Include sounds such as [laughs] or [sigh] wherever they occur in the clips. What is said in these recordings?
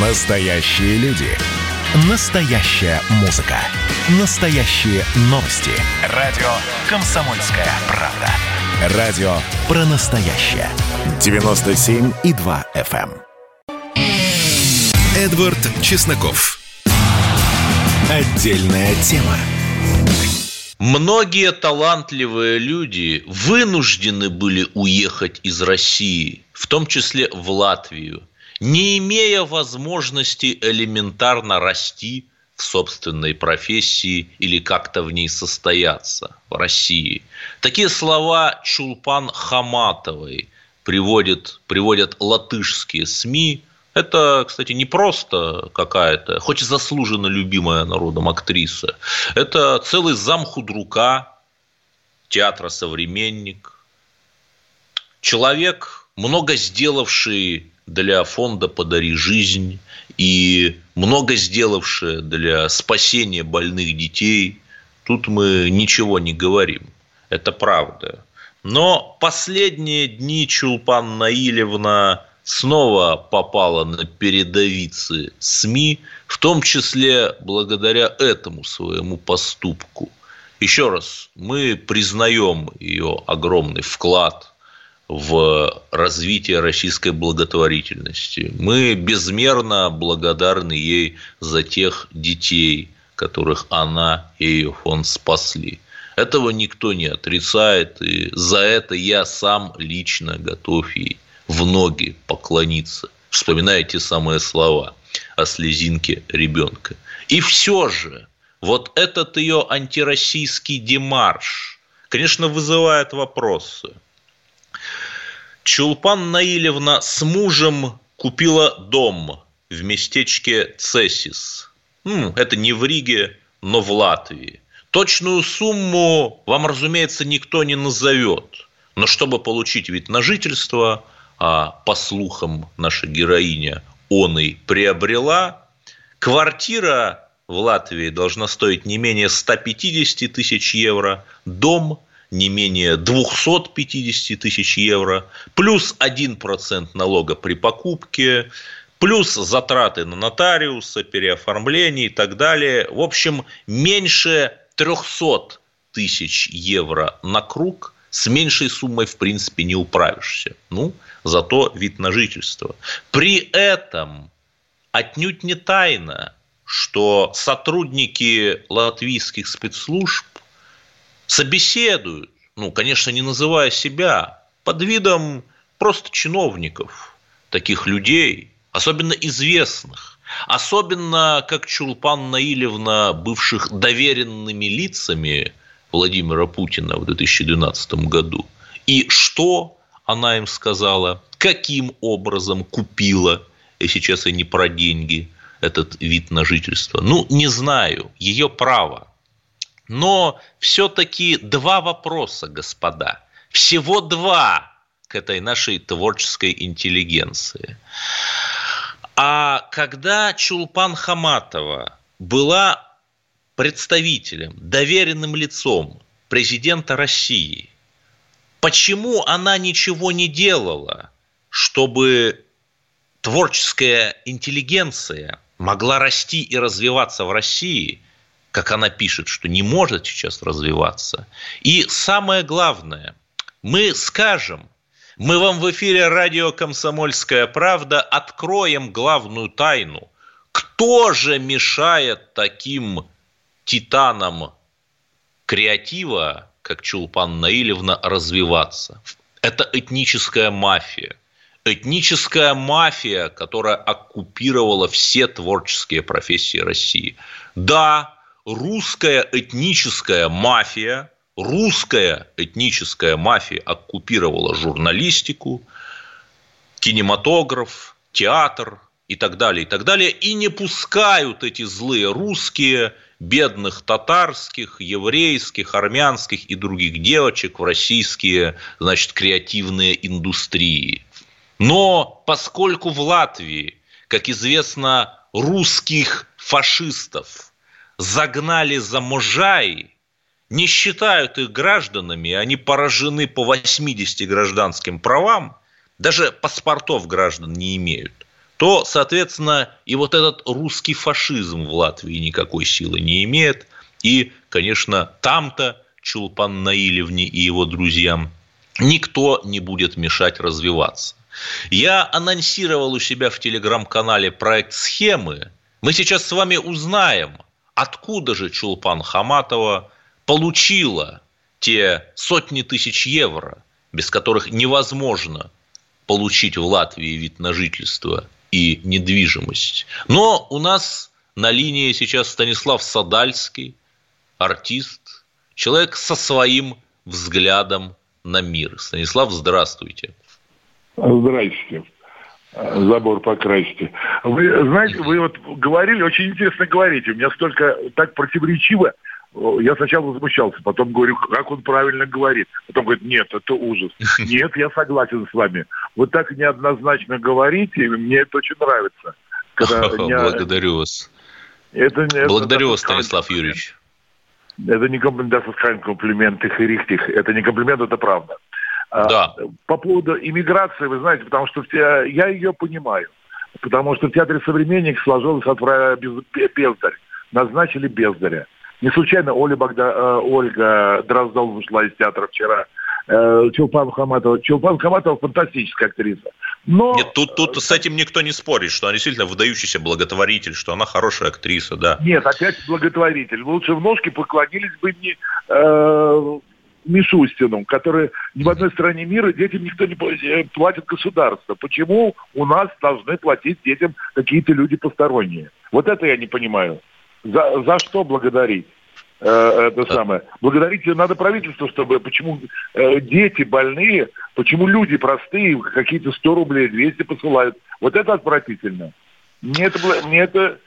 Настоящие люди. Настоящая музыка. Настоящие новости. Радио «Комсомольская правда». Радио про настоящее. 97,2 FM. эм. Эдвард Чесноков. Отдельная тема. Многие талантливые люди вынуждены были уехать из России, в том числе в Латвию, не имея возможности элементарно расти в собственной профессии или как-то в ней состояться в России. Такие слова Чулпан Хаматовой приводят, приводят латышские СМИ, это, кстати, не просто какая-то, хоть и заслуженно любимая народом актриса, это целый зам худрука театра «Современник», человек, много сделавший для фонда «Подари жизнь» и много сделавший для спасения больных детей. Тут мы ничего не говорим. Это правда. Но последние дни Чулпан Наилевна снова попала на передовицы СМИ, в том числе благодаря этому своему поступку. Еще раз, мы признаем ее огромный вклад в развитие российской благотворительности. Мы безмерно благодарны ей за тех детей, которых она и ее фонд спасли. Этого никто не отрицает, и за это я сам лично готов ей в ноги поклониться, вспоминая те самые слова о слезинке ребенка. И все же, вот этот ее антироссийский демарш, конечно, вызывает вопросы. Чулпан Наилевна с мужем купила дом в местечке Цесис. Это не в Риге, но в Латвии. Точную сумму вам, разумеется, никто не назовет. Но чтобы получить вид на жительство – а по слухам наша героиня он и приобрела. Квартира в Латвии должна стоить не менее 150 тысяч евро, дом не менее 250 тысяч евро, плюс 1% налога при покупке, плюс затраты на нотариуса, переоформление и так далее. В общем, меньше 300 тысяч евро на круг – с меньшей суммой, в принципе, не управишься. Ну, зато вид на жительство. При этом отнюдь не тайна, что сотрудники латвийских спецслужб собеседуют, ну, конечно, не называя себя, под видом просто чиновников, таких людей, особенно известных, особенно как Чулпан Наилевна, бывших доверенными лицами Владимира Путина в 2012 году. И что она им сказала, каким образом купила, и сейчас и не про деньги, этот вид на жительство. Ну, не знаю, ее право. Но все-таки два вопроса, господа. Всего два к этой нашей творческой интеллигенции. А когда Чулпан Хаматова была представителем, доверенным лицом президента России. Почему она ничего не делала, чтобы творческая интеллигенция могла расти и развиваться в России, как она пишет, что не может сейчас развиваться. И самое главное, мы скажем, мы вам в эфире радио «Комсомольская правда» откроем главную тайну. Кто же мешает таким титаном креатива, как Чулпан Наилевна, развиваться. Это этническая мафия. Этническая мафия, которая оккупировала все творческие профессии России. Да, русская этническая мафия, русская этническая мафия оккупировала журналистику, кинематограф, театр и так далее, и так далее. И не пускают эти злые русские – бедных татарских, еврейских, армянских и других девочек в российские, значит, креативные индустрии. Но поскольку в Латвии, как известно, русских фашистов загнали за Можай, не считают их гражданами, они поражены по 80 гражданским правам, даже паспортов граждан не имеют, то, соответственно, и вот этот русский фашизм в Латвии никакой силы не имеет. И, конечно, там-то Чулпан Наилевне и его друзьям никто не будет мешать развиваться. Я анонсировал у себя в телеграм-канале проект «Схемы». Мы сейчас с вами узнаем, откуда же Чулпан Хаматова получила те сотни тысяч евро, без которых невозможно получить в Латвии вид на жительство и недвижимость. Но у нас на линии сейчас Станислав Садальский, артист, человек со своим взглядом на мир. Станислав, здравствуйте. Здрасте. Забор покрасьте. Вы знаете, вы вот говорили, очень интересно говорите. У меня столько так противоречиво. Я сначала возмущался, потом говорю, как он правильно говорит. Потом говорит, нет, это ужас. [laughs] Нет, я согласен с вами. Вы так неоднозначно говорите, мне это очень нравится. Когда [laughs] Благодарю вас. Это, Благодарю вас, Станислав Юрьевич. Это не комплимент, das ist kein Kompliment, Это не комплимент, это правда. А, да. По поводу иммиграции, вы знаете, потому что я ее понимаю. Потому что в театре «Современник» сложилось от Бездарь. Назначили Бездаря. Не случайно Оля Богда, э, Ольга Дроздова вышла из театра вчера. Э, Чулпан Хаматова. Чулпан Хаматова фантастическая актриса. Но... Нет, тут, тут с этим никто не спорит, что она действительно выдающийся благотворитель, что она хорошая актриса, да. Нет, опять благотворитель. Лучше в ножки поклонились бы не э, Мишустину, который ни в одной стране мира детям никто не э, платит государство. Почему у нас должны платить детям какие-то люди посторонние? Вот это я не понимаю. За, за что благодарить? Э, это самое. Благодарить надо правительству, чтобы почему э, дети больные, почему люди простые какие-то 100 рублей, 200 посылают. Вот это отвратительно. Мне это, мне это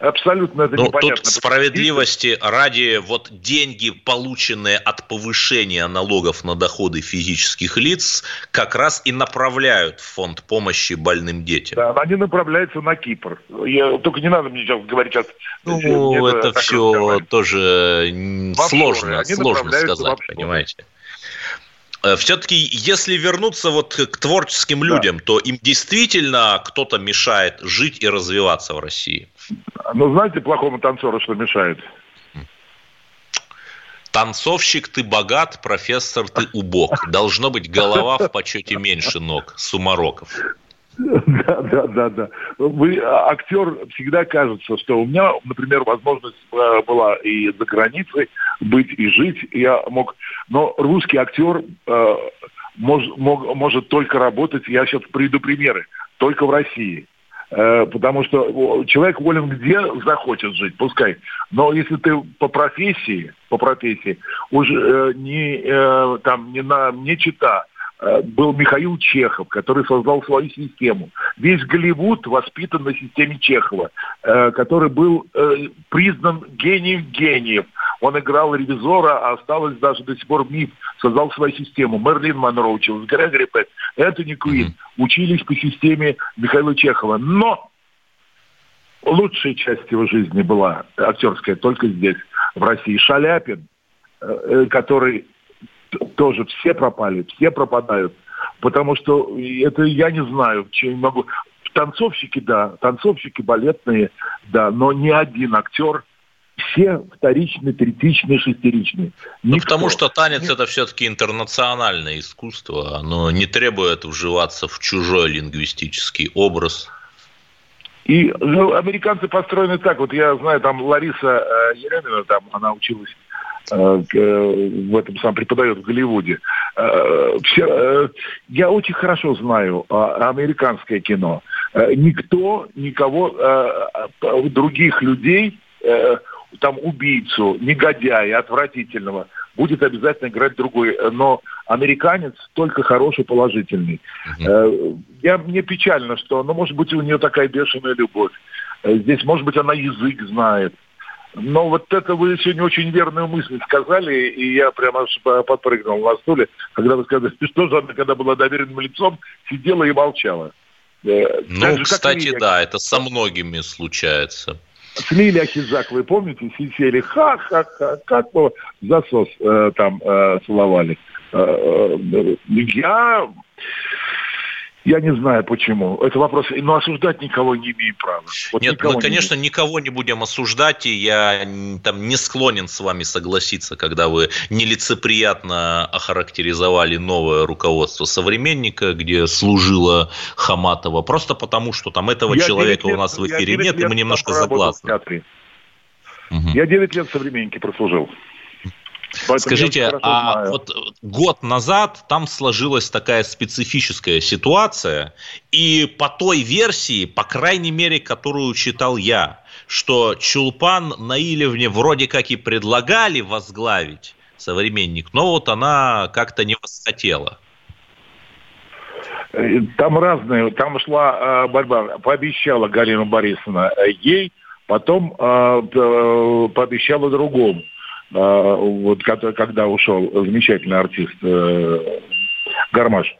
Абсолютно это ну, непонятно. Тут справедливости ради вот деньги, полученные от повышения налогов на доходы физических лиц, как раз и направляют в фонд помощи больным детям. Да, они направляются на Кипр. Я, только не надо мне сейчас говорить сейчас. Ну, это, это все тоже сложно, сложно сказать, понимаете. Э, Все-таки, если вернуться вот к творческим людям, да. то им действительно кто-то мешает жить и развиваться в России. Ну, знаете, плохому танцору что мешает? Танцовщик ты богат, профессор ты убог. Должно быть голова в почете меньше ног. Сумароков. Да, да, да, да. Вы, актер всегда кажется, что у меня, например, возможность э, была и за границей быть, и жить. Я мог... Но русский актер э, мож, мог, может только работать, я сейчас приведу примеры, только в России. Э, потому что человек волен где захочет жить, пускай. Но если ты по профессии, по профессии, уже э, не, э, там, не, на, не чита, был Михаил Чехов, который создал свою систему. Весь Голливуд воспитан на системе Чехова, который был признан гением гениев. Он играл ревизора, а осталось даже до сих пор миф. Создал свою систему. Мерлин Монро учился, Грегори Пэт, Энтони Куин. Mm-hmm. Учились по системе Михаила Чехова. Но лучшая часть его жизни была актерская только здесь, в России. Шаляпин, э, э, который тоже все пропали, все пропадают. Потому что это я не знаю, чем могу. Танцовщики, да, танцовщики балетные, да, но ни один актер все вторичные, третичные, шестеричные. Ну, потому что танец это все-таки интернациональное искусство, оно не требует вживаться в чужой лингвистический образ. И ну, американцы построены так. Вот я знаю, там Лариса э, Еремина, там она училась э, э, в этом сам преподает в Голливуде. Э, все, я очень хорошо знаю э, американское кино. Никто, никого, других людей там убийцу, негодяя, отвратительного, будет обязательно играть другой. Но американец только хороший, положительный. Uh-huh. Я, мне печально, что, ну, может быть, у нее такая бешеная любовь. Э, здесь, может быть, она язык знает. Но вот это вы сегодня очень верную мысль сказали, и я прямо подпрыгнул на стуле, когда вы сказали, [laughs] что же она, когда была доверенным лицом, сидела и молчала. Э, ну, кстати, да, это со многими случается с Лили Ахиджак, вы помните, сидели ха-ха-ха, как мы засос э, там э, целовали. Э, э, я Я не знаю почему. Это вопрос. Но осуждать никого не имею права. Вот Нет, мы, конечно, не никого не будем осуждать, и я там не склонен с вами согласиться, когда вы нелицеприятно охарактеризовали новое руководство современника, где служило Хаматова, просто потому, что там этого я человека лет, у нас в эфире нет, и мы немножко загласны. Угу. Я 9 лет в современнике прослужил. Поэтому Скажите, а знаю. вот год назад там сложилась такая специфическая ситуация, и по той версии, по крайней мере, которую читал я, что Чулпан Наилевне вроде как и предлагали возглавить современник, но вот она как-то не восхотела. Э, там разные, там шла э, борьба. Пообещала Галина Борисовна э, ей, потом пообещала другому. А, вот когда ушел замечательный артист э, Гармаш.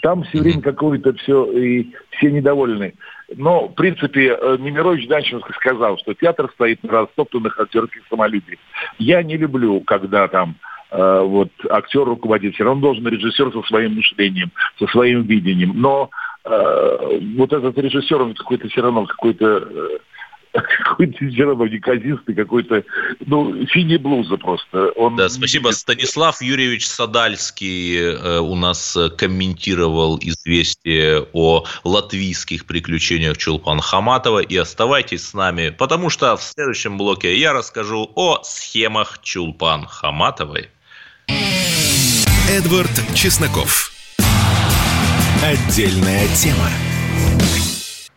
Там все время какое-то все, и все недовольны. Но, в принципе, э, Немирович Данченко сказал, что театр стоит на растоптанных актерских самолюбиях. Я не люблю, когда там э, вот актер руководит. Все равно должен режиссер со своим мышлением, со своим видением. Но э, вот этот режиссер, он какой-то все равно какой-то какой-то все равно неказистый, какой-то, ну, синий блуза просто. Он... Да, спасибо. Станислав Юрьевич Садальский э, у нас комментировал известие о латвийских приключениях Чулпан Хаматова. И оставайтесь с нами, потому что в следующем блоке я расскажу о схемах Чулпан Хаматовой. Эдвард Чесноков. Отдельная тема.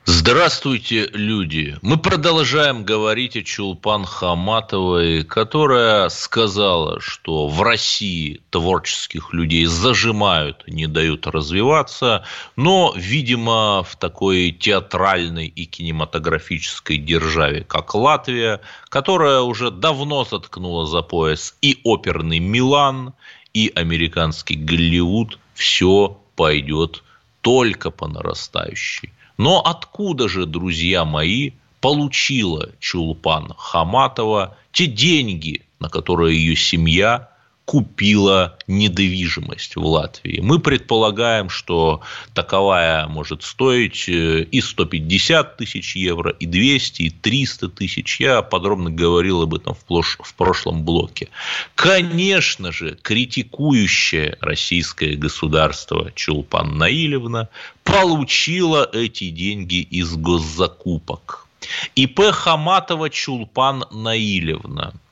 Здравствуйте, люди! Мы продолжаем говорить о Чулпан Хаматовой, которая сказала, что в России творческих людей зажимают, не дают развиваться, но, видимо, в такой театральной и кинематографической державе, как Латвия, которая уже давно заткнула за пояс и оперный Милан, и американский Голливуд, все пойдет только по нарастающей. Но откуда же, друзья мои, получила Чулпан Хаматова те деньги, на которые ее семья купила недвижимость в Латвии. Мы предполагаем, что таковая может стоить э, и 150 тысяч евро, и 200, и 300 тысяч. Я подробно говорил об этом в прошлом блоке. Конечно же, критикующее российское государство Чулпан Наилевна получила эти деньги из госзакупок. ИП Хаматова Чулпан Наилевна –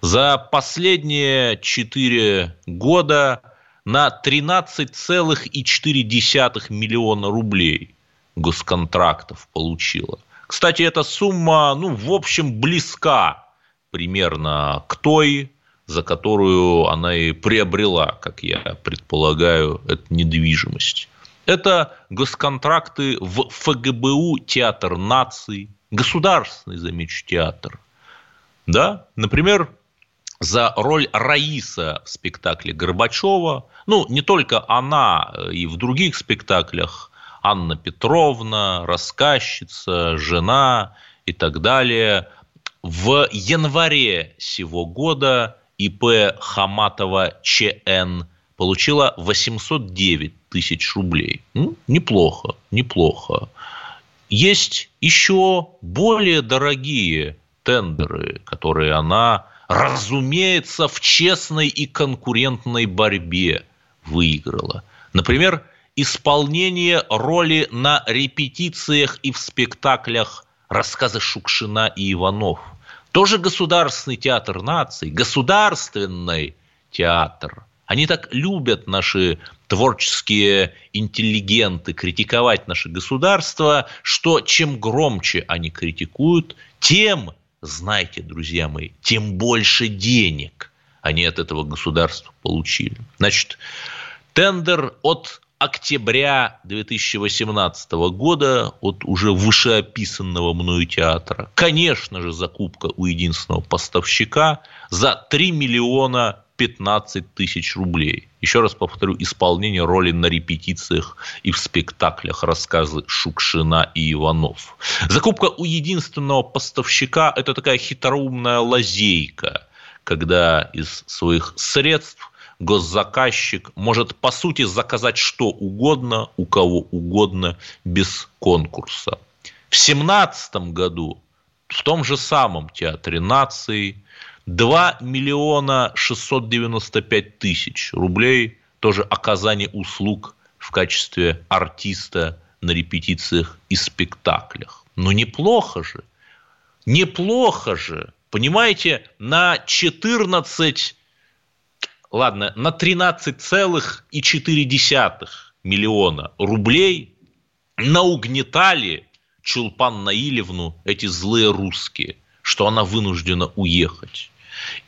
за последние 4 года на 13,4 миллиона рублей госконтрактов получила. Кстати, эта сумма, ну, в общем, близка примерно к той, за которую она и приобрела, как я предполагаю, эту недвижимость. Это госконтракты в ФГБУ «Театр наций», государственный, замечу, театр. Да? Например, за роль Раиса в спектакле Горбачева. Ну, не только она, э, и в других спектаклях Анна Петровна, рассказчица, жена и так далее. В январе сего года ИП Хаматова ЧН получила 809 тысяч рублей. Ну, неплохо, неплохо. Есть еще более дорогие тендеры, которые она разумеется, в честной и конкурентной борьбе выиграла. Например, исполнение роли на репетициях и в спектаклях рассказы Шукшина и Иванов. Тоже государственный театр наций, государственный театр. Они так любят наши творческие интеллигенты критиковать наше государство, что чем громче они критикуют, тем знайте, друзья мои, тем больше денег они от этого государства получили. Значит, тендер от октября 2018 года от уже вышеописанного мною театра. Конечно же, закупка у единственного поставщика за 3 миллиона 15 тысяч рублей. Еще раз повторю, исполнение роли на репетициях и в спектаклях рассказы Шукшина и Иванов. Закупка у единственного поставщика – это такая хитроумная лазейка, когда из своих средств госзаказчик может, по сути, заказать что угодно, у кого угодно, без конкурса. В 2017 году в том же самом Театре нации 2 миллиона 695 тысяч рублей тоже оказание услуг в качестве артиста на репетициях и спектаклях. Ну, неплохо же. Неплохо же. Понимаете, на 14, ладно, на 13,4 миллиона рублей наугнетали Чулпан Наилевну эти злые русские, что она вынуждена уехать.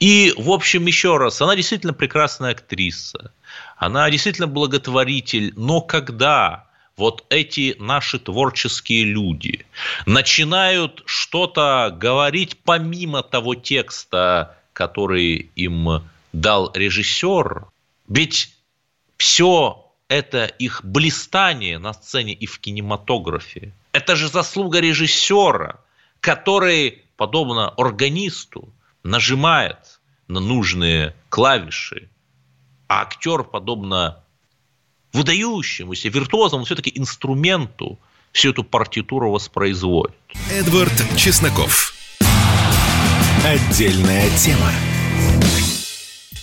И, в общем, еще раз, она действительно прекрасная актриса, она действительно благотворитель, но когда вот эти наши творческие люди начинают что-то говорить помимо того текста, который им дал режиссер, ведь все это их блистание на сцене и в кинематографе. Это же заслуга режиссера, который, подобно органисту, нажимает на нужные клавиши, а актер, подобно выдающемуся, виртуозному все-таки инструменту, всю эту партитуру воспроизводит. Эдвард Чесноков. Отдельная тема.